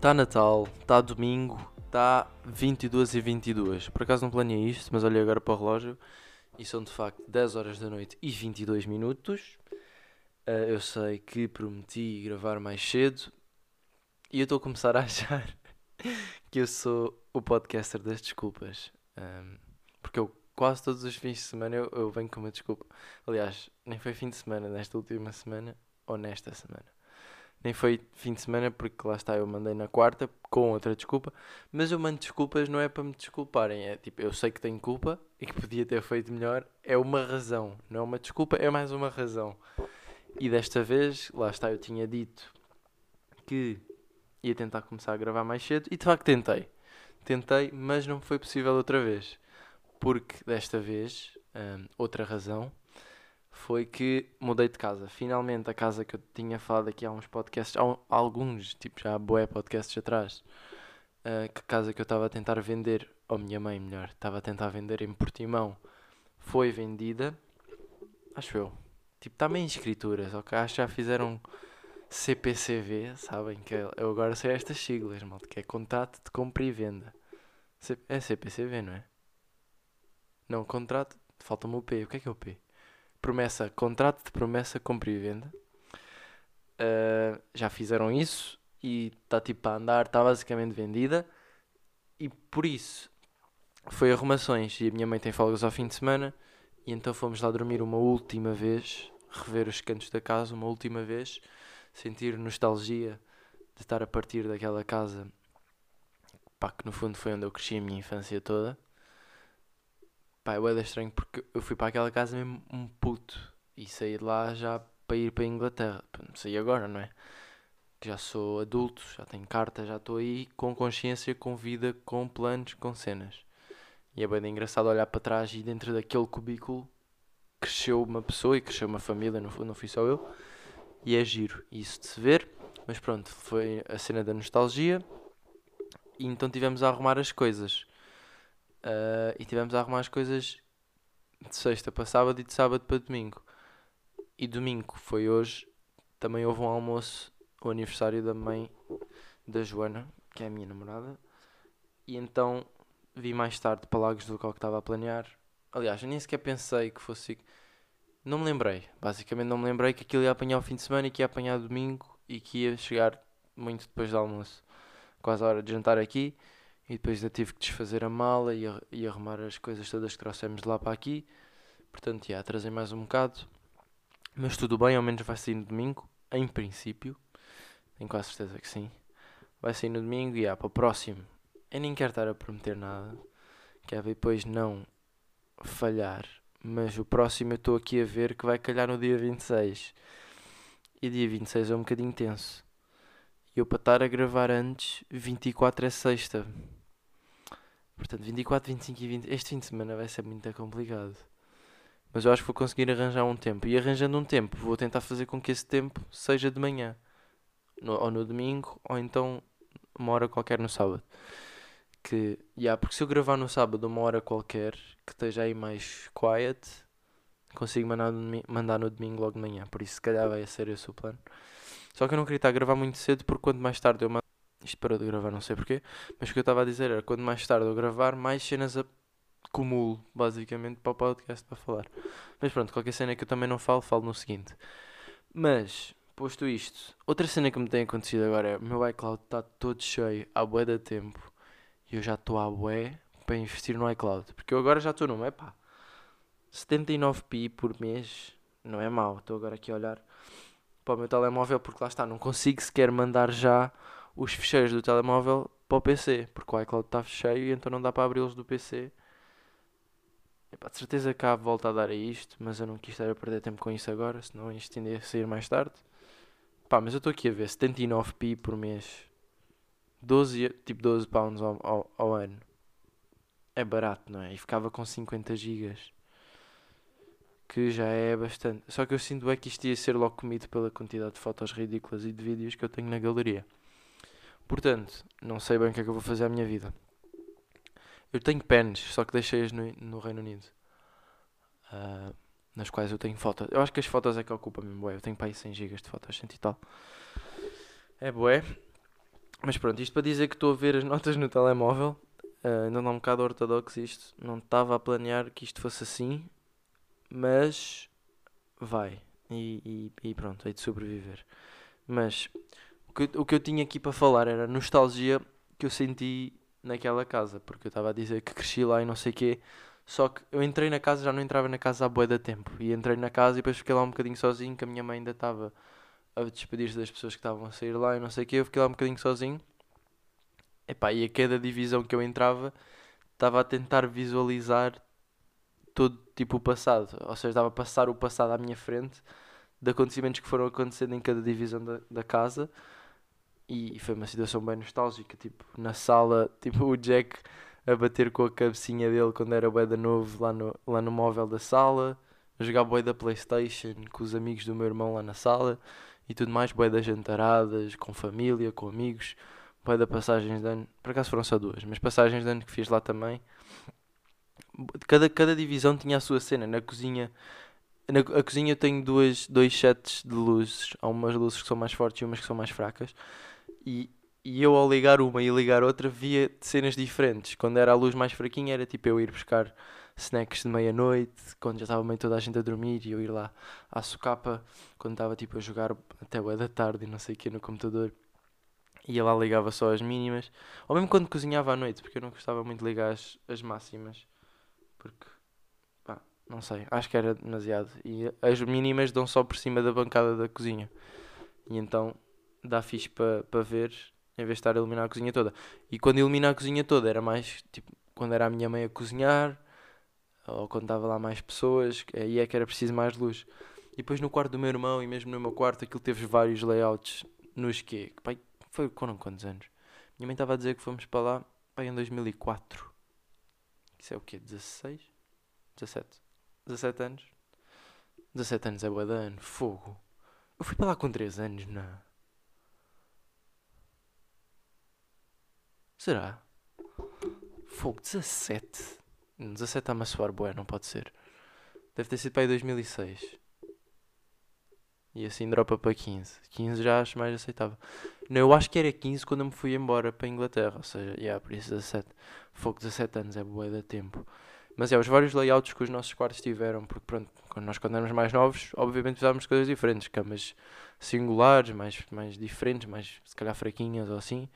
Está Natal, está domingo, está 22 e 22. Por acaso não planeei isto, mas olhei agora para o relógio e são de facto 10 horas da noite e 22 minutos. Uh, eu sei que prometi gravar mais cedo e eu estou a começar a achar que eu sou o podcaster das desculpas. Um, porque eu quase todos os fins de semana eu, eu venho com uma desculpa. Aliás, nem foi fim de semana nesta última semana ou nesta semana nem foi fim de semana, porque lá está, eu mandei na quarta com outra desculpa, mas eu mando desculpas não é para me desculparem, é tipo, eu sei que tenho culpa e que podia ter feito melhor, é uma razão, não é uma desculpa, é mais uma razão. E desta vez, lá está, eu tinha dito que ia tentar começar a gravar mais cedo e de facto tentei. Tentei, mas não foi possível outra vez. Porque desta vez, hum, outra razão, foi que mudei de casa. Finalmente a casa que eu tinha falado aqui há uns podcasts, há, alguns, tipo já há boé podcasts atrás, uh, que casa que eu estava a tentar vender, ou minha mãe melhor, estava a tentar vender em Portimão, foi vendida, acho eu. Tipo, está meio em escrituras, ok? Acho que já fizeram CPCV, sabem? que Eu agora sei estas siglas, malta, que é contrato de compra e venda. É CPCV, não é? Não, contrato, falta-me o P. O que é que é o P? Promessa, contrato de promessa, compra e venda. Uh, já fizeram isso e está tipo a andar, está basicamente vendida. E por isso foi arrumações. E a minha mãe tem folgas ao fim de semana. E então fomos lá dormir uma última vez, rever os cantos da casa uma última vez, sentir nostalgia de estar a partir daquela casa, pá, que no fundo foi onde eu cresci a minha infância toda. Pá, é estranho porque eu fui para aquela casa mesmo um puto e saí de lá já para ir para a Inglaterra. Não sei agora, não é? Que já sou adulto, já tenho carta, já estou aí com consciência, com vida, com planos, com cenas. E é bem engraçado olhar para trás e dentro daquele cubículo cresceu uma pessoa e cresceu uma família, não, não fui só eu. E é giro isso de se ver. Mas pronto, foi a cena da nostalgia. E então tivemos a arrumar as coisas. Uh, e tivemos a arrumar as coisas de sexta para sábado e de sábado para domingo. E domingo foi hoje. Também houve um almoço, o aniversário da mãe da Joana, que é a minha namorada. E então vi mais tarde para Lagos do que estava a planear. Aliás, eu nem sequer pensei que fosse. Não me lembrei. Basicamente, não me lembrei que aquilo ia apanhar o fim de semana e que ia apanhar domingo e que ia chegar muito depois do almoço. Quase a hora de jantar aqui. E depois ainda tive que desfazer a mala e, e arrumar as coisas todas que trouxemos de lá para aqui. Portanto, já, trazem mais um bocado. Mas tudo bem, ao menos vai sair no domingo. Em princípio. Tenho quase certeza que sim. Vai sair no domingo e já, para o próximo. Eu nem quero estar a prometer nada. Quero depois não falhar. Mas o próximo eu estou aqui a ver que vai calhar no dia 26. E dia 26 é um bocadinho tenso. E eu para estar a gravar antes, 24 é sexta. Portanto, 24, 25 e 20. Este fim de semana vai ser muito complicado. Mas eu acho que vou conseguir arranjar um tempo. E arranjando um tempo, vou tentar fazer com que esse tempo seja de manhã. No, ou no domingo, ou então uma hora qualquer no sábado. Que, yeah, porque se eu gravar no sábado uma hora qualquer, que esteja aí mais quiet, consigo mandar no, mandar no domingo logo de manhã. Por isso, se calhar vai ser esse o plano. Só que eu não queria estar a gravar muito cedo, porque quanto mais tarde eu mando isto parou de gravar, não sei porquê. Mas o que eu estava a dizer era quando mais tarde eu gravar, mais cenas acumulo, basicamente, para o podcast para falar. Mas pronto, qualquer cena que eu também não falo, falo no seguinte. Mas, posto isto, outra cena que me tem acontecido agora é o meu iCloud está todo cheio há bué da tempo. E eu já estou à bué para investir no iCloud. Porque eu agora já estou numa, é pá. 79p por mês não é mau. Estou agora aqui a olhar para o meu telemóvel porque lá está, não consigo sequer mandar já os ficheiros do telemóvel para o PC, porque o iCloud está cheio e então não dá para abri-los do PC. Epá, de certeza que há volta a dar a isto, mas eu não quis estar a perder tempo com isso agora, senão isto tendia a sair mais tarde. Pá, mas eu estou aqui a ver 79p por mês, 12, tipo 12 pounds ao, ao, ao ano. É barato, não é? E ficava com 50 gigas que já é bastante. Só que eu sinto é que isto ia ser logo comido pela quantidade de fotos ridículas e de vídeos que eu tenho na galeria. Portanto, não sei bem o que é que eu vou fazer à minha vida. Eu tenho pens, só que deixei-as no, no, Reino Unido. Uh, nas quais eu tenho fotos. Eu acho que as fotos é que ocupam mesmo. Eu tenho para aí 100 GB de fotos, 100 e tal. É bué. Mas pronto, isto para dizer que estou a ver as notas no telemóvel. Uh, ainda não um bocado ortodoxo isto. Não estava a planear que isto fosse assim. Mas vai. E, e, e pronto, hei de sobreviver. Mas o que, o que eu tinha aqui para falar era a nostalgia que eu senti naquela casa. Porque eu estava a dizer que cresci lá e não sei o quê. Só que eu entrei na casa, já não entrava na casa há bué da tempo. E entrei na casa e depois fiquei lá um bocadinho sozinho, que a minha mãe ainda estava a despedir-se das pessoas que estavam a sair lá e não sei o quê. Eu fiquei lá um bocadinho sozinho. Epá, e a cada divisão que eu entrava, estava a tentar visualizar todo tipo o passado. Ou seja, estava a passar o passado à minha frente de acontecimentos que foram acontecendo em cada divisão da, da casa. E foi uma situação bem nostálgica. Tipo, na sala, tipo, o Jack a bater com a cabecinha dele quando era bué da novo lá no, lá no móvel da sala, a jogar bué da Playstation com os amigos do meu irmão lá na sala e tudo mais, bué das jantaradas, com família, com amigos, bué da passagens de ano, por acaso foram só duas, mas passagens de ano que fiz lá também. Cada, cada divisão tinha a sua cena, na cozinha... Na a cozinha eu tenho duas, dois sets de luzes. Há umas luzes que são mais fortes e umas que são mais fracas. E e eu ao ligar uma e ligar outra via cenas diferentes. Quando era a luz mais fraquinha era tipo eu ir buscar snacks de meia-noite, quando já estava meio toda a gente a dormir e eu ir lá à socapa, quando estava tipo a jogar até o da tarde e não sei o que no computador. Ia lá ligava só as mínimas. Ou mesmo quando cozinhava à noite, porque eu não gostava muito de ligar as, as máximas. Porque, pá, não sei, acho que era demasiado. E as mínimas dão só por cima da bancada da cozinha. E então dá fixe para pa ver em vez de estar a iluminar a cozinha toda. E quando ilumina a cozinha toda era mais tipo quando era a minha mãe a cozinhar ou quando estava lá mais pessoas, aí é que era preciso mais luz. E depois no quarto do meu irmão e mesmo no meu quarto aquilo teve vários layouts nos que pai, foi foram quantos anos? Minha mãe estava a dizer que fomos para lá pai, em 2004. Isso é o quê? 16? 17? 17 anos? 17 anos é boa de ano, fogo. Eu fui para lá com 3 anos, não. Será? Fogo, 17. 17 está-me a soar bué, não pode ser. Deve ter sido para aí 2006. E assim dropa para 15. 15 já acho mais aceitável. Não, eu acho que era 15 quando eu me fui embora para a Inglaterra. Ou seja, yeah, por isso 17. Fogo, 17 anos é bué da tempo. Mas é, os vários layouts que os nossos quartos tiveram, porque pronto, quando nós quando éramos mais novos, obviamente precisávamos de coisas diferentes, camas singulares, mais, mais diferentes, mais se calhar fraquinhas ou assim.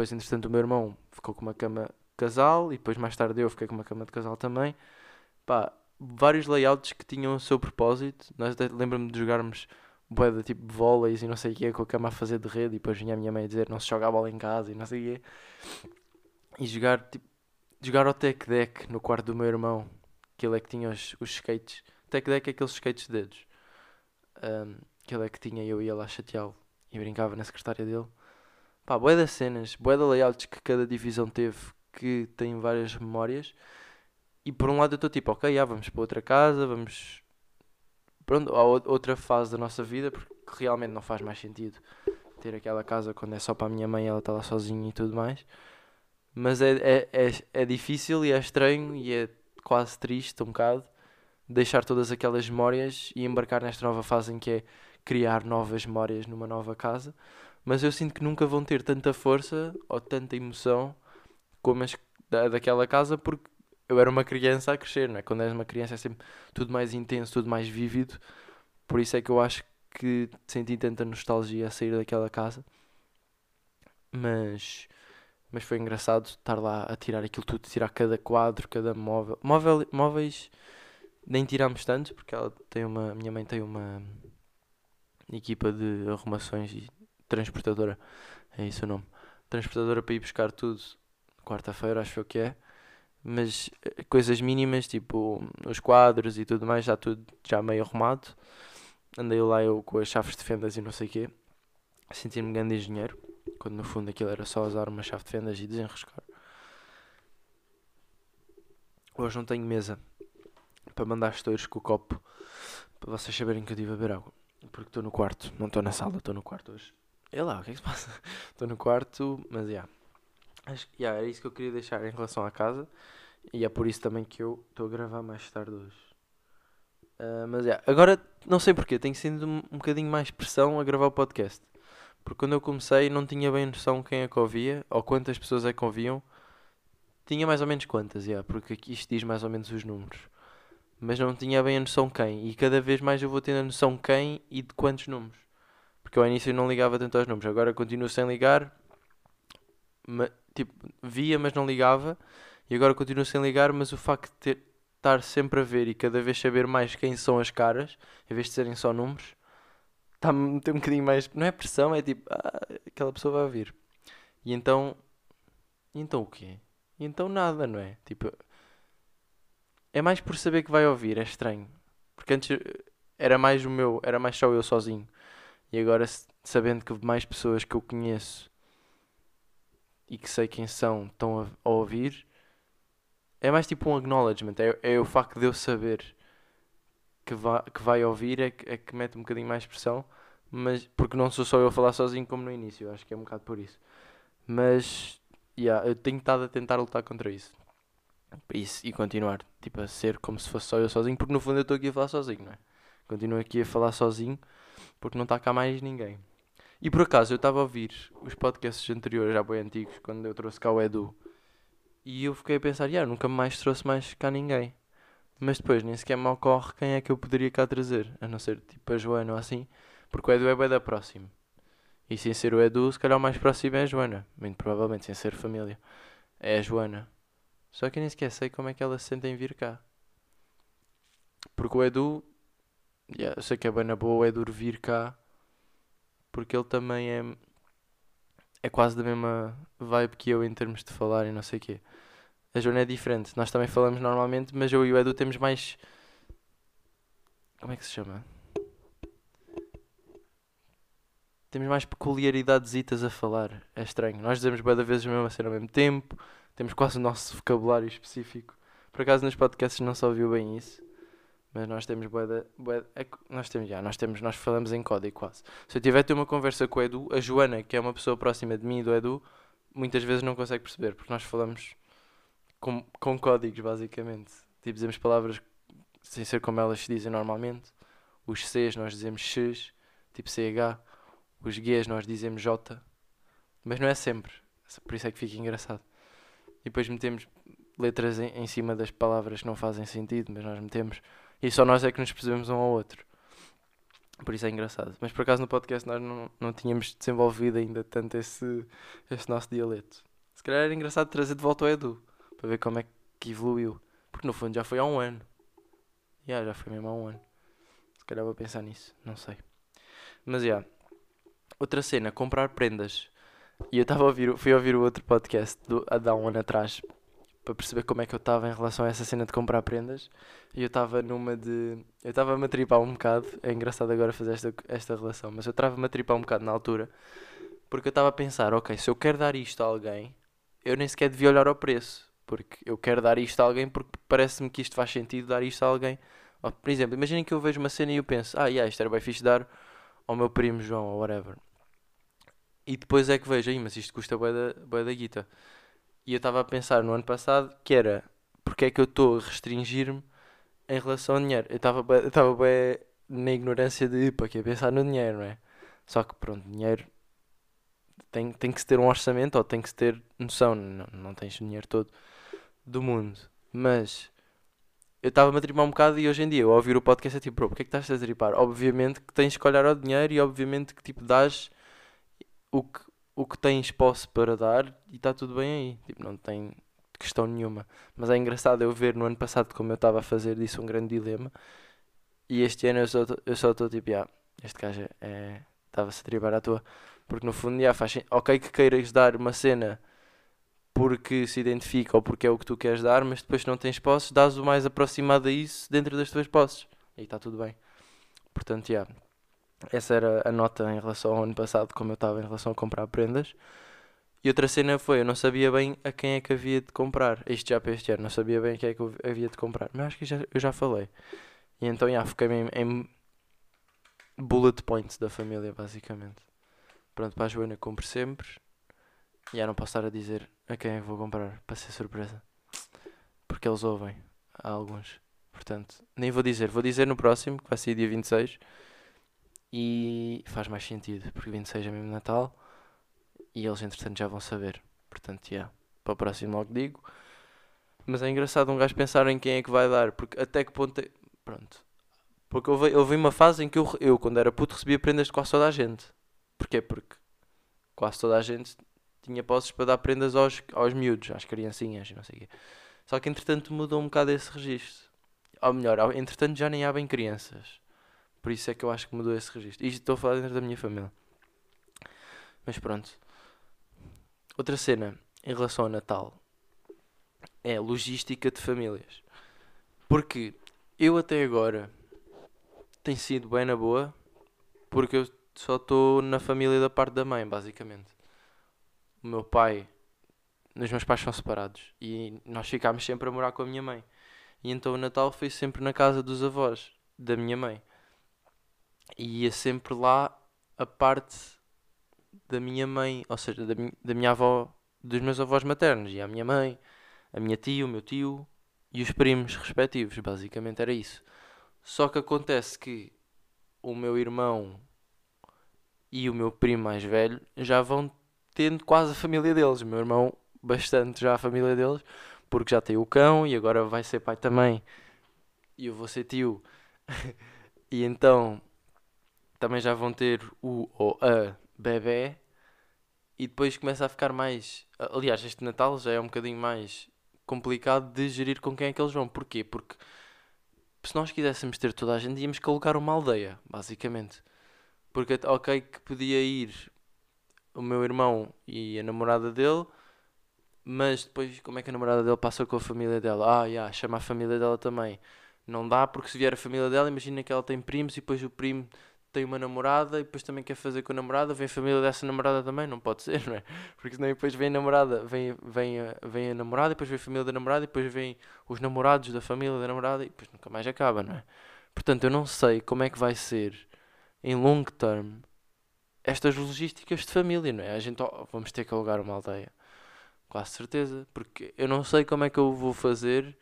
Depois, entretanto, o meu irmão ficou com uma cama de casal e depois mais tarde eu fiquei com uma cama de casal também. Pá, vários layouts que tinham o seu propósito. Nós lembro-me de jogarmos boeda tipo vôleis e não sei o que com a cama a fazer de rede e depois vinha a minha mãe a dizer não se joga a bola em casa e não sei o quê. E jogar tipo jogar ao tech deck no quarto do meu irmão, que ele é que tinha os, os skates. Tech deck é aqueles skates de dedos. Um, que ele é que tinha eu ia lá chateá-lo e brincava na secretária dele. Pá, bué das cenas, bué de layouts que cada divisão teve que tem várias memórias. E por um lado eu estou tipo, ok, já, vamos para outra casa, vamos. Pronto, a outra fase da nossa vida, porque realmente não faz mais sentido ter aquela casa quando é só para a minha mãe ela está lá sozinha e tudo mais. Mas é, é, é, é difícil e é estranho e é quase triste um bocado deixar todas aquelas memórias e embarcar nesta nova fase em que é criar novas memórias numa nova casa mas eu sinto que nunca vão ter tanta força ou tanta emoção como as da, daquela casa porque eu era uma criança a crescer, não é? Quando és uma criança é sempre tudo mais intenso, tudo mais vívido. Por isso é que eu acho que senti tanta nostalgia a sair daquela casa. Mas mas foi engraçado estar lá a tirar aquilo tudo, tirar cada quadro, cada móvel. móvel móveis nem tirámos tanto, porque ela tem uma. Minha mãe tem uma equipa de arrumações e transportadora, é isso o nome. Transportadora para ir buscar tudo quarta-feira, acho que é. Mas eh, coisas mínimas, tipo os quadros e tudo mais, já tudo já meio arrumado. Andei lá eu com as chaves de fendas e não sei o quê. Senti-me grande engenheiro, quando no fundo aquilo era só usar uma chave de fendas e desenroscar. Hoje não tenho mesa para mandar estouros com o copo, para vocês saberem que eu estive a beber água. Porque estou no quarto, não estou na sala, estou no quarto hoje. É lá, o que é que se passa? Estou no quarto, mas já. Yeah. Yeah, era isso que eu queria deixar em relação à casa. E é por isso também que eu estou a gravar mais tarde hoje. Uh, mas yeah. agora não sei porquê, tenho sentido um, um bocadinho mais pressão a gravar o podcast. Porque quando eu comecei não tinha bem noção quem é que ouvia ou quantas pessoas é que ouviam. Tinha mais ou menos quantas, yeah, porque aqui isto diz mais ou menos os números. Mas não tinha bem a noção quem. E cada vez mais eu vou tendo a noção quem e de quantos números. Porque ao início não ligava tanto aos números. Agora continuo sem ligar. ma- tipo, via, mas não ligava. E agora continuo sem ligar, mas o facto de ter, estar sempre a ver e cada vez saber mais quem são as caras, em vez de serem só números, está-me a meter um bocadinho mais. Não é pressão, é tipo, ah, aquela pessoa vai ouvir. E então. E então o quê? E então nada, não é? Tipo. É mais por saber que vai ouvir, é estranho. Porque antes eh, era mais o meu, era mais só eu sozinho. E agora, sabendo que mais pessoas que eu conheço e que sei quem são estão a, a ouvir, é mais tipo um acknowledgement. É, é o facto de eu saber que, va, que vai ouvir é que, é que mete um bocadinho mais pressão. Mas, porque não sou só eu a falar sozinho como no início, acho que é um bocado por isso. Mas, yeah, eu tenho estado a tentar lutar contra isso. Isso, e continuar, tipo, a ser como se fosse só eu sozinho, porque no fundo eu estou aqui a falar sozinho, não é? Continuo aqui a falar sozinho, porque não está cá mais ninguém. E por acaso, eu estava a ouvir os podcasts anteriores, já bem antigos, quando eu trouxe cá o Edu, e eu fiquei a pensar, yeah, nunca mais trouxe mais cá ninguém. Mas depois nem sequer me ocorre quem é que eu poderia cá trazer, a não ser tipo a Joana ou assim, porque o Edu é bem da próximo. E sem ser o Edu, se calhar o mais próximo é a Joana, muito provavelmente, sem ser família. É a Joana. Só que eu nem sequer sei como é que ela se sente em vir cá. Porque o Edu, yeah, eu sei que é bem na boa o Edu vir cá, porque ele também é, é quase da mesma vibe que eu em termos de falar e não sei o quê. A Joana é diferente, nós também falamos normalmente, mas eu e o Edu temos mais. Como é que se chama? Temos mais peculiaridades a falar. É estranho. Nós dizemos bué da vezes a cena ao mesmo tempo. Temos quase o nosso vocabulário específico. Por acaso nos podcasts não se ouviu bem isso. Mas nós temos é nós temos, já, nós temos, nós falamos em código quase. Se eu tiver ter uma conversa com o Edu, a Joana, que é uma pessoa próxima de mim e do Edu, muitas vezes não consegue perceber, porque nós falamos com, com códigos, basicamente. Tipo, dizemos palavras sem ser como elas se dizem normalmente. Os Cs nós dizemos X, tipo CH. Os Gs nós dizemos J. Mas não é sempre. Por isso é que fica engraçado. E depois metemos letras em, em cima das palavras que não fazem sentido, mas nós metemos. E só nós é que nos percebemos um ao outro. Por isso é engraçado. Mas por acaso no podcast nós não, não tínhamos desenvolvido ainda tanto esse, esse nosso dialeto. Se calhar era engraçado trazer de volta o Edu para ver como é que evoluiu. Porque no fundo já foi há um ano. Já, já foi mesmo há um ano. Se calhar vou pensar nisso, não sei. Mas já. Outra cena, comprar prendas. E eu estava a ouvir, fui a ouvir o outro podcast do, há um ano atrás para perceber como é que eu estava em relação a essa cena de comprar prendas. E eu estava numa de. Eu estava-me a tripar um bocado. É engraçado agora fazer esta, esta relação, mas eu estava-me a tripar um bocado na altura. Porque eu estava a pensar, ok, se eu quero dar isto a alguém, eu nem sequer devia olhar ao preço. Porque eu quero dar isto a alguém porque parece-me que isto faz sentido dar isto a alguém. Por exemplo, imaginem que eu vejo uma cena e eu penso, ah, yeah, isto era bem fixe dar ao meu primo João ou whatever. E depois é que vejo, aí, mas isto custa bué da, da guita. E eu estava a pensar no ano passado que era, porque é que eu estou a restringir-me em relação ao dinheiro. Eu estava bem na ignorância de, para que pensar no dinheiro, não é? Só que pronto, dinheiro tem, tem que se ter um orçamento ou tem que se ter noção, não, não tens o dinheiro todo do mundo. Mas eu estava-me a tripar um bocado e hoje em dia ao ouvir o podcast é tipo, bro, porque é que estás a tripar? Obviamente que tens que olhar ao dinheiro e obviamente que tipo dás o que, o que tens posse para dar e está tudo bem aí. Tipo, não tem questão nenhuma. Mas é engraçado eu ver no ano passado como eu estava a fazer disso um grande dilema. E este ano eu só estou tipo, ah, este gajo é. Estava-se a tripar à toa. Porque no fundo, já faz Ok, que queiras dar uma cena porque se identifica ou porque é o que tu queres dar, mas depois se não tens posses, dás o mais aproximado a isso dentro das tuas posses. E está tudo bem. Portanto, já. Essa era a nota em relação ao ano passado, como eu estava em relação a comprar prendas. E outra cena foi, eu não sabia bem a quem é que havia de comprar. Isto já para este ano, não sabia bem a quem é que havia de comprar. Mas acho que já, eu já falei. E então, já, fiquei em, em bullet points da família, basicamente. Pronto, para a Joana, compro sempre. E já não posso estar a dizer a quem é que vou comprar, para ser surpresa. Porque eles ouvem, há alguns. Portanto, nem vou dizer. Vou dizer no próximo, que vai ser dia 26. E faz mais sentido, porque 26 é mesmo Natal e eles entretanto já vão saber. Portanto, yeah, para o próximo logo digo. Mas é engraçado um gajo pensar em quem é que vai dar, porque até que ponto é... Pronto. Porque houve, houve uma fase em que eu, eu, quando era puto, recebia prendas de quase toda a gente. Porquê? Porque quase toda a gente tinha posses para dar prendas aos, aos miúdos, às criancinhas não sei o quê. Só que entretanto mudou um bocado esse registro. Ou melhor, entretanto já nem há bem crianças. Por isso é que eu acho que mudou esse registro. Isto estou a falar dentro da minha família. Mas pronto. Outra cena em relação ao Natal é logística de famílias. Porque eu até agora tenho sido bem na boa, porque eu só estou na família da parte da mãe, basicamente. O meu pai, os meus pais são separados e nós ficámos sempre a morar com a minha mãe. E então o Natal foi sempre na casa dos avós da minha mãe. E ia sempre lá a parte da minha mãe, ou seja, da, da minha avó, dos meus avós maternos. E a minha mãe, a minha tia, o meu tio e os primos respectivos. Basicamente era isso. Só que acontece que o meu irmão e o meu primo mais velho já vão tendo quase a família deles. O meu irmão, bastante já a família deles, porque já tem o cão e agora vai ser pai também. E eu vou ser tio. e então também já vão ter o ou a bebê. E depois começa a ficar mais. Aliás, este Natal já é um bocadinho mais complicado de gerir com quem é que eles vão. Porquê? Porque se nós quiséssemos ter toda a gente, íamos colocar uma aldeia, basicamente. Porque, ok, que podia ir o meu irmão e a namorada dele, mas depois, como é que a namorada dele passa com a família dela? Ah, yeah, chama a família dela também. Não dá, porque se vier a família dela, imagina que ela tem primos e depois o primo tem uma namorada e depois também quer fazer com a namorada, vem a família dessa namorada também, não pode ser, não é? Porque senão depois vem a namorada, vem, vem, a, vem a namorada, depois vem a família da namorada, depois vem os namorados da família da namorada e depois nunca mais acaba, não é? Portanto, eu não sei como é que vai ser em long term estas logísticas de família, não é? A gente oh, vamos ter que alugar uma aldeia, quase certeza, porque eu não sei como é que eu vou fazer.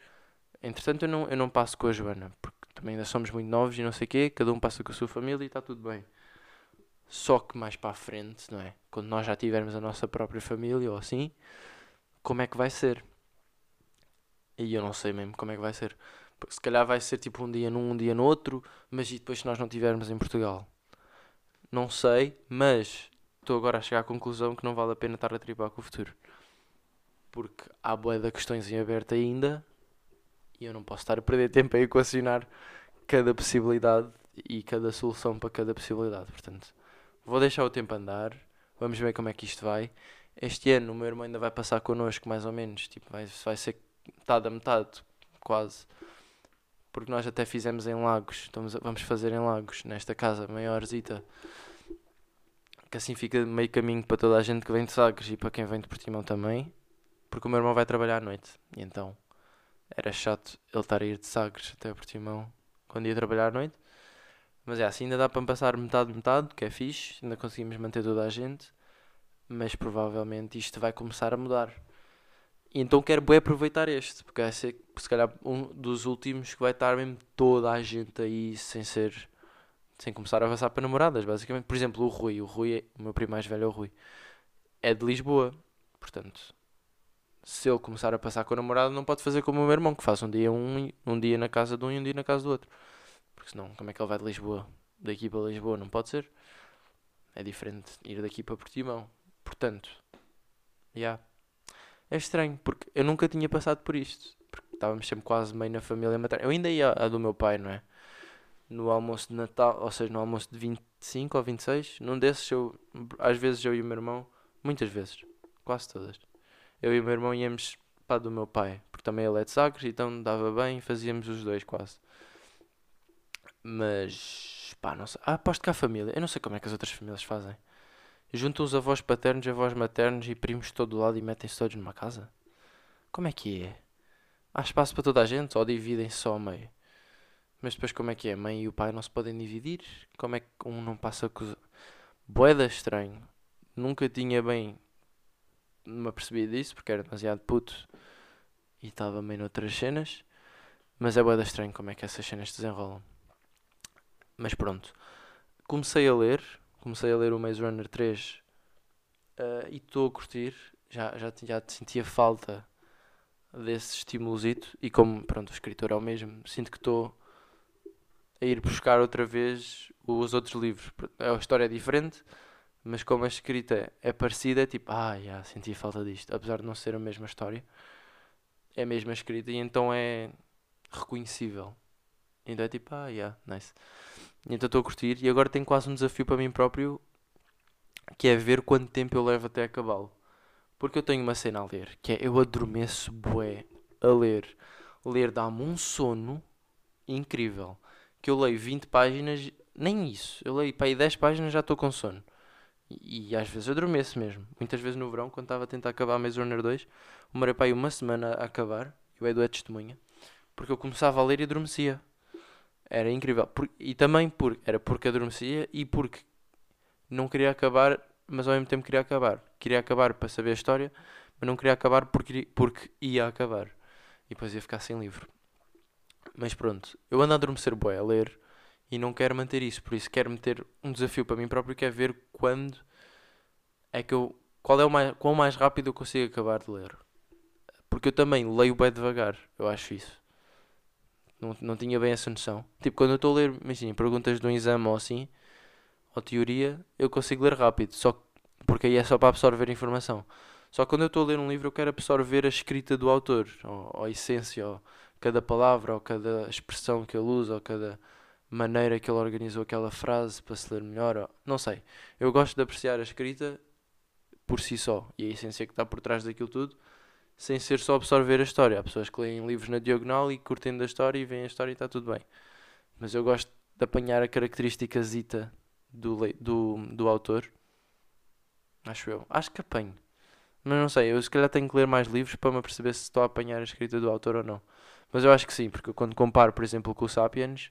Entretanto, eu não, eu não passo com a Joana, porque também ainda somos muito novos e não sei o quê, cada um passa com a sua família e está tudo bem. Só que mais para a frente, não é? Quando nós já tivermos a nossa própria família ou assim, como é que vai ser? E eu não sei mesmo como é que vai ser. Se calhar vai ser tipo um dia num, um dia no outro, mas e depois se nós não tivermos em Portugal? Não sei, mas estou agora a chegar à conclusão que não vale a pena estar a tripar com o futuro. Porque há boia de questões em aberto ainda e eu não posso estar a perder tempo a equacionar cada possibilidade e cada solução para cada possibilidade. Portanto, vou deixar o tempo andar, vamos ver como é que isto vai. Este ano o meu irmão ainda vai passar connosco mais ou menos, tipo, vai, vai ser metade a metade, quase. Porque nós até fizemos em Lagos, estamos a, vamos fazer em Lagos, nesta casa maiorzita. Que assim fica meio caminho para toda a gente que vem de Sagres e para quem vem de Portimão também. Porque o meu irmão vai trabalhar à noite. E então era chato ele estar a ir de Sagres até Portimão quando ia trabalhar à noite. Mas é assim, ainda dá para passar metade metade, que é fixe, ainda conseguimos manter toda a gente, mas provavelmente isto vai começar a mudar. E então quero bem aproveitar este, porque vai ser se calhar um dos últimos que vai estar mesmo toda a gente aí sem ser sem começar a avançar para namoradas, basicamente. Por exemplo, o Rui, o Rui, é, o meu primo mais velho é o Rui, é de Lisboa, portanto, se ele começar a passar com a namorada, não pode fazer como o meu irmão, que faz um dia um, um dia na casa de um e um dia na casa do outro. Porque senão, como é que ele vai de Lisboa? Daqui para Lisboa, não pode ser. É diferente ir daqui para Portimão. Portanto, já. Yeah. É estranho, porque eu nunca tinha passado por isto. Porque estávamos sempre quase meio na família materna. Eu ainda ia a do meu pai, não é? No almoço de Natal, ou seja, no almoço de 25 ou 26. Num desses, eu, às vezes eu e o meu irmão, muitas vezes, quase todas eu e o meu irmão íamos para do meu pai, porque também ele é de Sagres, então dava bem, fazíamos os dois quase. Mas, pá, não sei. Ah, aposto que há família. Eu não sei como é que as outras famílias fazem. Juntam os avós paternos, avós maternos e primos de todo lado e metem-se todos numa casa? Como é que é? Há espaço para toda a gente ou dividem-se só a meio? Mas depois como é que é? A mãe e o pai não se podem dividir? Como é que um não passa com... Boeda estranho. Nunca tinha bem me apercebi disso porque era demasiado puto e estava meio noutras cenas. Mas é boeda estranho como é que essas cenas desenrolam. Mas pronto. comecei a ler, comecei a ler o Maze Runner 3 uh, e estou a curtir. Já, já, já sentia falta desse estímulozito e como pronto, o escritor é o mesmo, sinto que estou a ir buscar outra vez os outros livros. A história é diferente, mas como a escrita é parecida, é tipo, ah, já senti falta disto, apesar de não ser a mesma história, é a mesma escrita e então é reconhecível. Então é tipo, ah, yeah, nice. Então estou a curtir e agora tenho quase um desafio para mim próprio que é ver quanto tempo eu levo até acabá-lo. Porque eu tenho uma cena a ler, que é eu adormeço bué a ler. Ler dá-me um sono incrível. Que eu leio 20 páginas, nem isso. Eu leio para aí 10 páginas já estou com sono. E, às vezes eu adormeço mesmo. Muitas vezes no verão, quando estava a tentar acabar a Maze Runner 2, demorei para aí uma semana a acabar. E o Edu é testemunha. Porque eu começava a ler e adormecia. Era incrível. Por, e também por, era porque adormecia e porque não queria acabar, mas ao mesmo tempo queria acabar. Queria acabar para saber a história, mas não queria acabar porque, porque ia acabar. E depois ia ficar sem livro. Mas pronto, eu ando a adormecer boé a ler e não quero manter isso. Por isso quero meter um desafio para mim próprio que é ver quando é que eu. Qual é o mais, quão mais rápido eu consigo acabar de ler. Porque eu também leio bem devagar, eu acho isso. Não, não tinha bem essa noção. Tipo, quando eu estou a ler, imagina, perguntas de um exame ou assim, ou teoria, eu consigo ler rápido, só porque aí é só para absorver informação. Só que quando eu estou a ler um livro, eu quero absorver a escrita do autor, ou, ou a essência, ou cada palavra, ou cada expressão que ele usa, ou cada maneira que ele organizou aquela frase para se ler melhor. Não sei. Eu gosto de apreciar a escrita por si só e a essência que está por trás daquilo tudo sem ser só absorver a história. Há pessoas que leem livros na diagonal e curtem da história e veem a história e está tudo bem. Mas eu gosto de apanhar a característica zita do, do, do autor. Acho eu. Acho que apanho. Mas não sei, eu se calhar tenho que ler mais livros para me perceber se estou a apanhar a escrita do autor ou não. Mas eu acho que sim, porque quando comparo, por exemplo, com o Sapiens,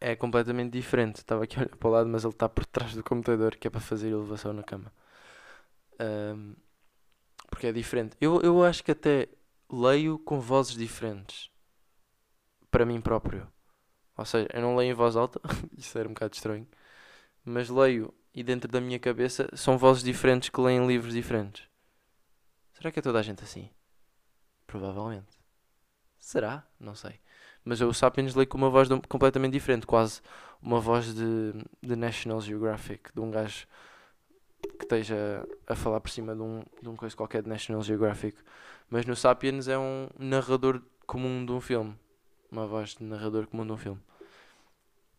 é completamente diferente. Estava aqui a olhar para o lado, mas ele está por trás do computador, que é para fazer elevação na cama. Um, porque é diferente. Eu, eu acho que até leio com vozes diferentes. Para mim próprio. Ou seja, eu não leio em voz alta, isso era um bocado estranho. Mas leio e dentro da minha cabeça são vozes diferentes que leem livros diferentes. Será que é toda a gente assim? Provavelmente. Será? Não sei. Mas eu o Sapiens leio com uma voz completamente diferente, quase uma voz de, de National Geographic, de um gajo que esteja a falar por cima de um, de um coisa qualquer de National Geographic. Mas no Sapiens é um narrador comum de um filme. Uma voz de narrador comum de um filme.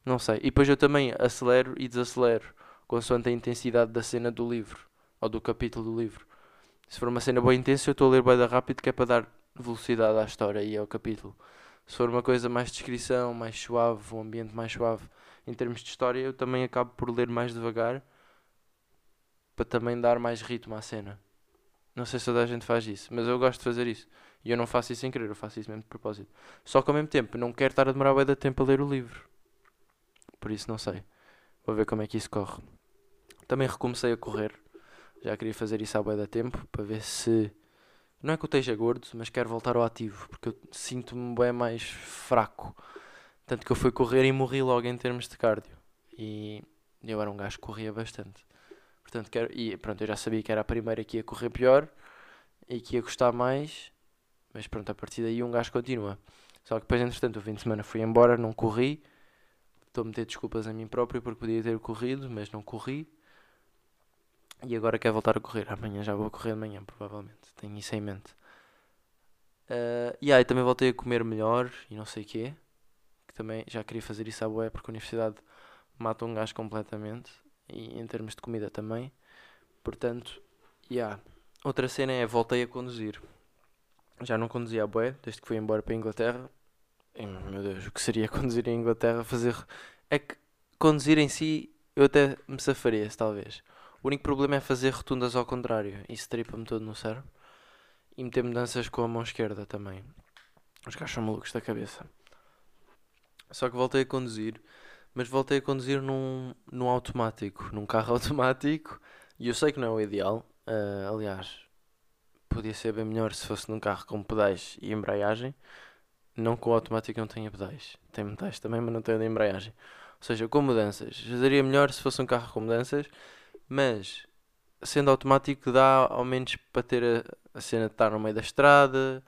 Não sei. E depois eu também acelero e desacelero, consoante a intensidade da cena do livro, ou do capítulo do livro. Se for uma cena bem intensa, eu estou a ler bem rápido, que é para dar velocidade à história e ao capítulo. Se for uma coisa mais descrição, mais suave, um ambiente mais suave em termos de história, eu também acabo por ler mais devagar para também dar mais ritmo à cena. Não sei se toda a gente faz isso, mas eu gosto de fazer isso. E eu não faço isso sem querer, eu faço isso mesmo de propósito. Só que ao mesmo tempo não quero estar a demorar bem tempo a ler o livro. Por isso não sei. Vou ver como é que isso corre. Também recomecei a correr. Já queria fazer isso há bem da tempo para ver se. Não é que eu esteja gordo, mas quero voltar ao ativo, porque eu sinto-me bem mais fraco. Tanto que eu fui correr e morri logo em termos de cardio. E eu era um gajo que corria bastante. Portanto, quero, e pronto, eu já sabia que era a primeira que ia correr pior e que ia gostar mais, mas pronto, a partir daí um gajo continua. Só que depois, entretanto, o fim de semana fui embora, não corri. Estou a meter desculpas a mim próprio porque podia ter corrido, mas não corri. E agora quero voltar a correr. Amanhã já vou correr de manhã, provavelmente. Tenho isso em mente. Uh, e aí também voltei a comer melhor e não sei o quê. Que também já queria fazer isso à boé porque a universidade mata um gajo completamente e em termos de comida também. Portanto, yeah. outra cena é voltei a conduzir. Já não conduzia a boé desde que fui embora para a Inglaterra. E, meu Deus, o que seria conduzir em Inglaterra? Fazer. É que conduzir em si eu até me safaria, talvez. O único problema é fazer rotundas ao contrário. Isso tripa-me todo no cérebro. E meter mudanças com a mão esquerda também. Os gajos são malucos da cabeça. Só que voltei a conduzir mas voltei a conduzir num, num automático, num carro automático, e eu sei que não é o ideal, uh, aliás, podia ser bem melhor se fosse num carro com pedais e embreagem, não que o automático não tenha pedais, tem pedais também, mas não tem de embreagem. Ou seja, com mudanças. Seria melhor se fosse um carro com mudanças, mas sendo automático dá ao menos para ter a, a cena de estar no meio da estrada,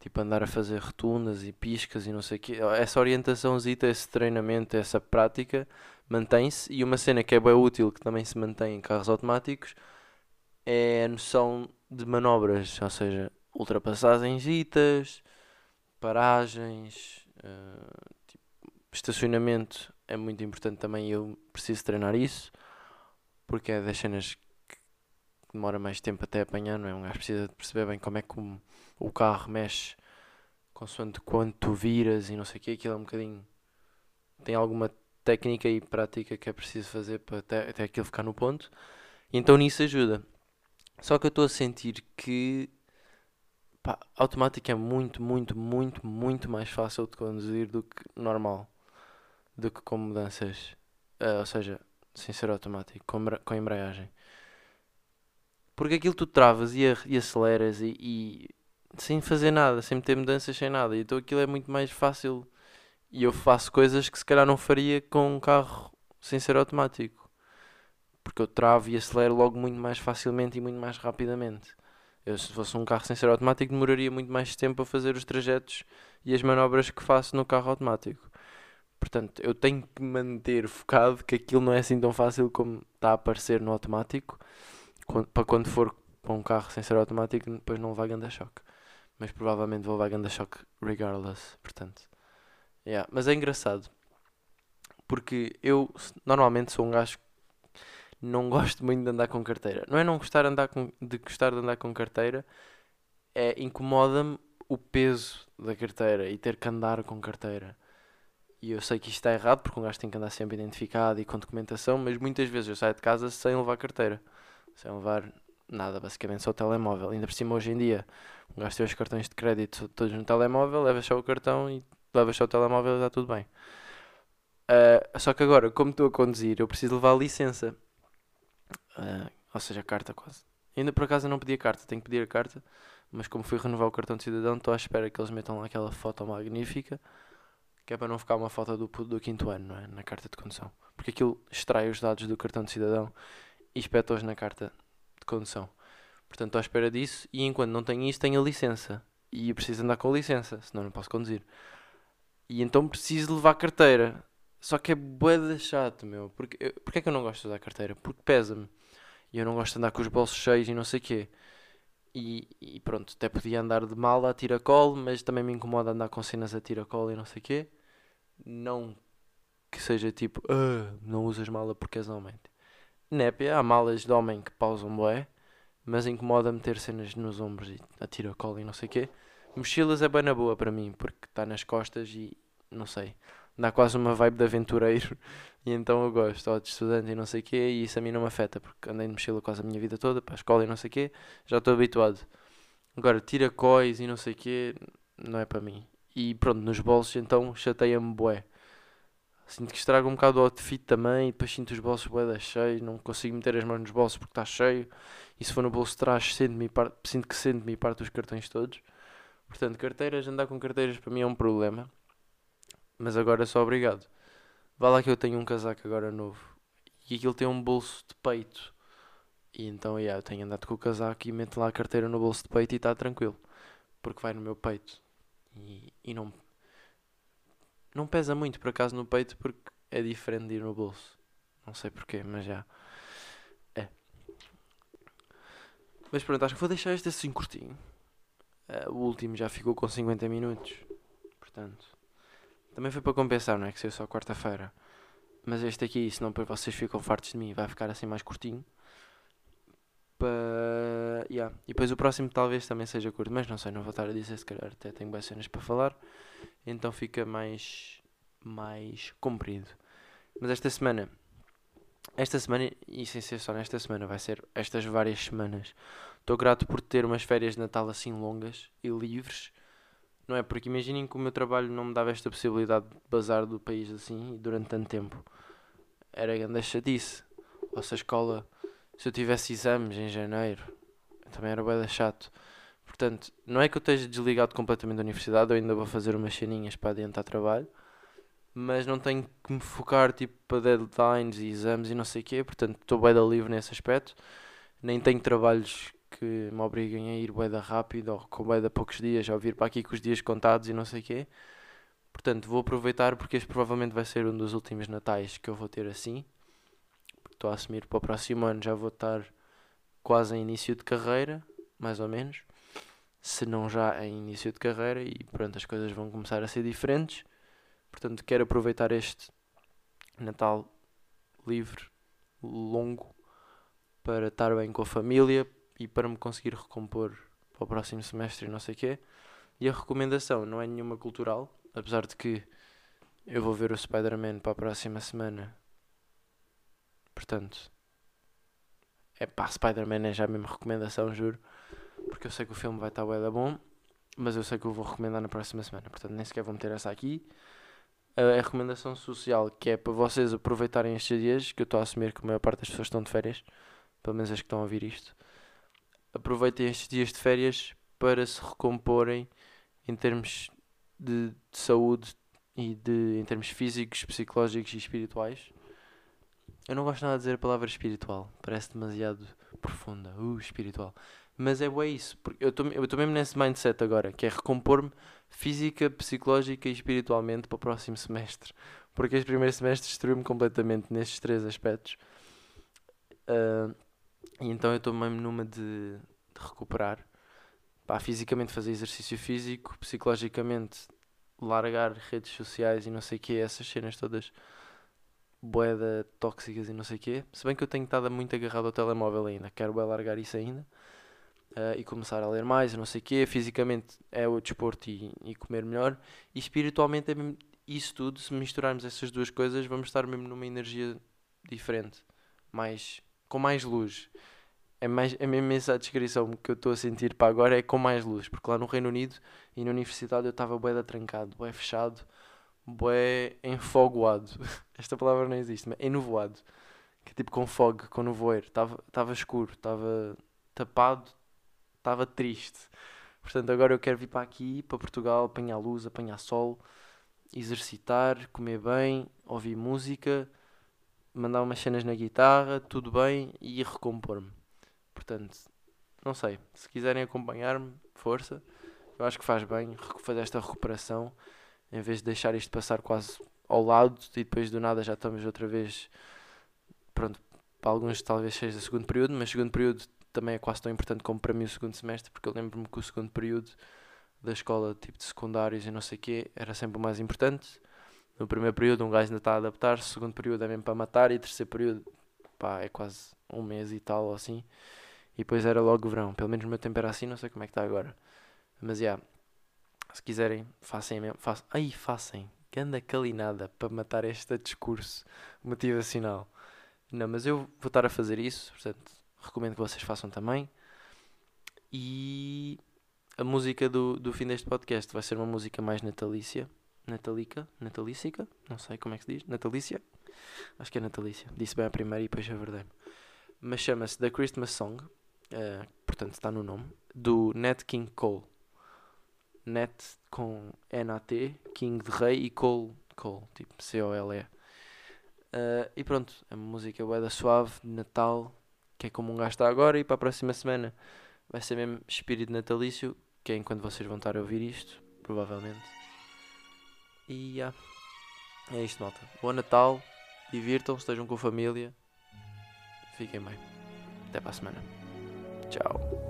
tipo andar a fazer rotundas e piscas e não sei o quê. Essa orientaçãozita, esse treinamento, essa prática mantém-se. E uma cena que é bem útil, que também se mantém em carros automáticos, é a noção de manobras, ou seja, ultrapassagens, paragens, uh, tipo, estacionamento é muito importante também. Eu preciso treinar isso porque é das cenas que demora mais tempo até apanhar, não é? Um gajo precisa de perceber bem como é que o, o carro mexe consoante quanto tu viras e não sei o que. Aquilo é um bocadinho. Tem alguma técnica e prática que é preciso fazer para até, até aquilo ficar no ponto. Então nisso ajuda. Só que eu estou a sentir que pá, automático é muito, muito, muito, muito mais fácil de conduzir do que normal. Do que com mudanças. Uh, ou seja, sem ser automático, com, com embreagem. Porque aquilo tu travas e, e aceleras e, e, sem fazer nada, sem meter mudanças, sem nada. Então aquilo é muito mais fácil. E eu faço coisas que se calhar não faria com um carro sem ser automático porque eu travo e acelero logo muito mais facilmente e muito mais rapidamente. Eu, se fosse um carro sem ser automático, demoraria muito mais tempo a fazer os trajetos e as manobras que faço no carro automático. Portanto, eu tenho que manter focado que aquilo não é assim tão fácil como está a aparecer no automático. para quando for para um carro sem ser automático, depois não levar ganda choque. Mas provavelmente vou levar ganda choque regardless. Portanto, yeah. mas é engraçado porque eu normalmente sou um gajo não gosto muito de andar com carteira. Não é não gostar andar com, de gostar de andar com carteira, é incomoda-me o peso da carteira e ter que andar com carteira. E eu sei que isto está errado porque um gajo tem que andar sempre identificado e com documentação, mas muitas vezes eu saio de casa sem levar carteira, sem levar nada, basicamente só o telemóvel. Ainda por cima hoje em dia, um gajo tem os cartões de crédito todos no telemóvel, leva só o cartão e leva só o telemóvel e está tudo bem. Uh, só que agora, como estou a conduzir, eu preciso levar licença. Uh, ou seja, carta quase. Ainda por acaso eu não pedi a carta, tenho que pedir a carta, mas como fui renovar o cartão de cidadão, estou à espera que eles metam lá aquela foto magnífica, que é para não ficar uma foto do, do quinto ano, é? Na carta de condução. Porque aquilo extrai os dados do cartão de cidadão e espeta-os na carta de condução. Portanto, estou à espera disso e enquanto não tenho isso, tenho a licença. E preciso andar com licença, senão não posso conduzir. E então preciso levar carteira. Só que é boeda chato, meu. Porque, porque é que eu não gosto de usar carteira? Porque pesa-me. E eu não gosto de andar com os bolsos cheios e não sei o quê. E, e, pronto, até podia andar de mala a tiracolo, mas também me incomoda andar com cenas a tiracolo e não sei o quê. Não que seja tipo, ah, não usas mala porque és homem. Népia, há malas de homem que pausam bué, mas incomoda-me ter cenas nos ombros e a tiracolo e não sei o quê. Mochilas é bem na boa para mim, porque está nas costas e não sei dá quase uma vibe de aventureiro e então eu gosto, ou de estudante e não sei o quê, e isso a mim não me afeta, porque andei de mochila quase a minha vida toda, para a escola e não sei o quê, já estou habituado. Agora, tira cois e não sei o quê, não é para mim. E pronto, nos bolsos então chateia-me bué. Sinto que estraga um bocado o outfit também, e depois sinto os bolsos bué cheios, não consigo meter as mãos nos bolsos porque está cheio, e se for no bolso de trás sinto, sinto que sento-me e parto os cartões todos. Portanto, carteiras, andar com carteiras para mim é um problema mas agora só obrigado. Vá lá que eu tenho um casaco agora novo e aquilo tem um bolso de peito. E então, yeah, eu tenho andado com o casaco e meto lá a carteira no bolso de peito e está tranquilo. Porque vai no meu peito. E, e não, não pesa muito por acaso no peito porque é diferente de ir no bolso. Não sei porquê, mas já. É. Mas pronto, acho que vou deixar este assim curtinho. Uh, o último já ficou com 50 minutos. Portanto. Também foi para compensar, não é? Que saiu só quarta-feira. Mas este aqui, senão depois vocês ficam fartos de mim, vai ficar assim mais curtinho. Pa... Yeah. E depois o próximo talvez também seja curto, mas não sei, não vou estar a dizer, se calhar até tenho boas cenas para falar. Então fica mais, mais comprido. Mas esta semana, esta semana, e sem ser só nesta semana, vai ser estas várias semanas. Estou grato por ter umas férias de Natal assim longas e livres não é? Porque imaginem que o meu trabalho não me dava esta possibilidade de bazar do país assim durante tanto tempo. Era grande chatice. Ou se a escola, se eu tivesse exames em janeiro, também era bem chato. Portanto, não é que eu esteja desligado completamente da universidade, eu ainda vou fazer umas ceninhas para adiantar trabalho. mas não tenho que me focar tipo para deadlines e exames e não sei o quê, portanto estou bem da livre nesse aspecto. Nem tenho trabalhos que me obriguem a ir bué da rápido ou com bué da poucos dias, a vir para aqui com os dias contados e não sei o quê. Portanto, vou aproveitar porque este provavelmente vai ser um dos últimos natais que eu vou ter assim. Estou a assumir para o próximo ano já vou estar quase em início de carreira, mais ou menos. Se não já em início de carreira e pronto, as coisas vão começar a ser diferentes. Portanto, quero aproveitar este Natal livre, longo, para estar bem com a família e para me conseguir recompor para o próximo semestre e não sei o quê. E a recomendação não é nenhuma cultural, apesar de que eu vou ver o Spider-Man para a próxima semana. Portanto, é pá, Spider-Man é já a mesma recomendação, juro. Porque eu sei que o filme vai estar bem bom, mas eu sei que eu vou recomendar na próxima semana. Portanto, nem sequer vou meter essa aqui. A recomendação social, que é para vocês aproveitarem estes dias, que eu estou a assumir que a maior parte das pessoas estão de férias, pelo menos as que estão a ouvir isto. Aproveitem estes dias de férias para se recomporem em termos de, de saúde e de, em termos físicos, psicológicos e espirituais eu não gosto nada de dizer a palavra espiritual, parece demasiado profunda. Uh, espiritual. Mas é bué isso, porque eu estou mesmo nesse mindset agora, que é recompor-me física, psicológica e espiritualmente para o próximo semestre. Porque este primeiro semestre destruiu-me completamente nestes três aspectos. Uh, e então eu estou mesmo numa de, de recuperar. Pá, fisicamente fazer exercício físico, psicologicamente largar redes sociais e não sei o que, essas cenas todas boeda tóxicas e não sei o quê. Se bem que eu tenho estado muito agarrado ao telemóvel ainda, quero bem largar isso ainda. Uh, e começar a ler mais, não sei o quê. Fisicamente é o desporto e, e comer melhor. E espiritualmente é mesmo isso tudo. Se misturarmos essas duas coisas, vamos estar mesmo numa energia diferente, mais, com mais luz. É, mais, é mesmo essa a descrição que eu estou a sentir para agora, é com mais luz. Porque lá no Reino Unido e na universidade eu estava bué trancado, bué fechado bué enfogoado. Esta palavra não existe, mas enovoado. Que é tipo com fog, com nevoeiro. Estava escuro, estava tapado, estava triste. Portanto, agora eu quero vir para aqui, para Portugal, apanhar luz, apanhar sol, exercitar, comer bem, ouvir música, mandar umas cenas na guitarra, tudo bem e recompor-me. Portanto, não sei. Se quiserem acompanhar-me, força. Eu acho que faz bem fazer esta recuperação em vez de deixar isto passar quase ao lado e depois do nada já estamos outra vez pronto, para alguns talvez seja o segundo período, mas o segundo período também é quase tão importante como para mim o segundo semestre, porque eu lembro-me que o segundo período da escola, tipo de secundários e não sei o quê, era sempre o mais importante. No primeiro período um gajo ainda está a adaptar, segundo período é mesmo para matar e terceiro período pá, é quase um mês e tal assim. E depois era logo o verão, pelo menos no meu tempo era assim, não sei como é que está agora. Mas já, yeah, se quiserem, façam mesmo. Façam. Ai, façam. Ganda calinada para matar este discurso motivacional. Não, mas eu vou estar a fazer isso, portanto, recomendo que vocês façam também. E a música do, do fim deste podcast vai ser uma música mais natalícia. Natalica? Natalícica? Não sei como é que se diz. Natalícia? Acho que é natalícia. Disse bem a primeira e depois a verdade. Mas chama-se The Christmas Song. Uh, portanto, está no nome. Do Nat King Cole. Net com N-A-T, King de Rei e Cole, Cole tipo C-O-L-E. Uh, e pronto, a música é da suave, de Natal, que é como um gajo está agora, e para a próxima semana vai ser mesmo espírito natalício, que é enquanto vocês vão estar a ouvir isto, provavelmente. E yeah, é isto, malta. Bom Natal, divirtam-se, estejam com a família, fiquem bem. Até para a semana. Tchau.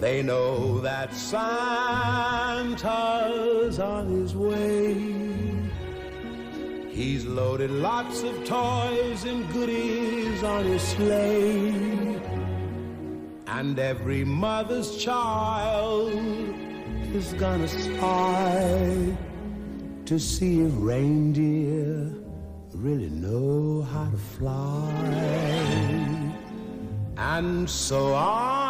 They know that Santa's on his way. He's loaded lots of toys and goodies on his sleigh. And every mother's child is gonna spy to see if reindeer really know how to fly. And so I'm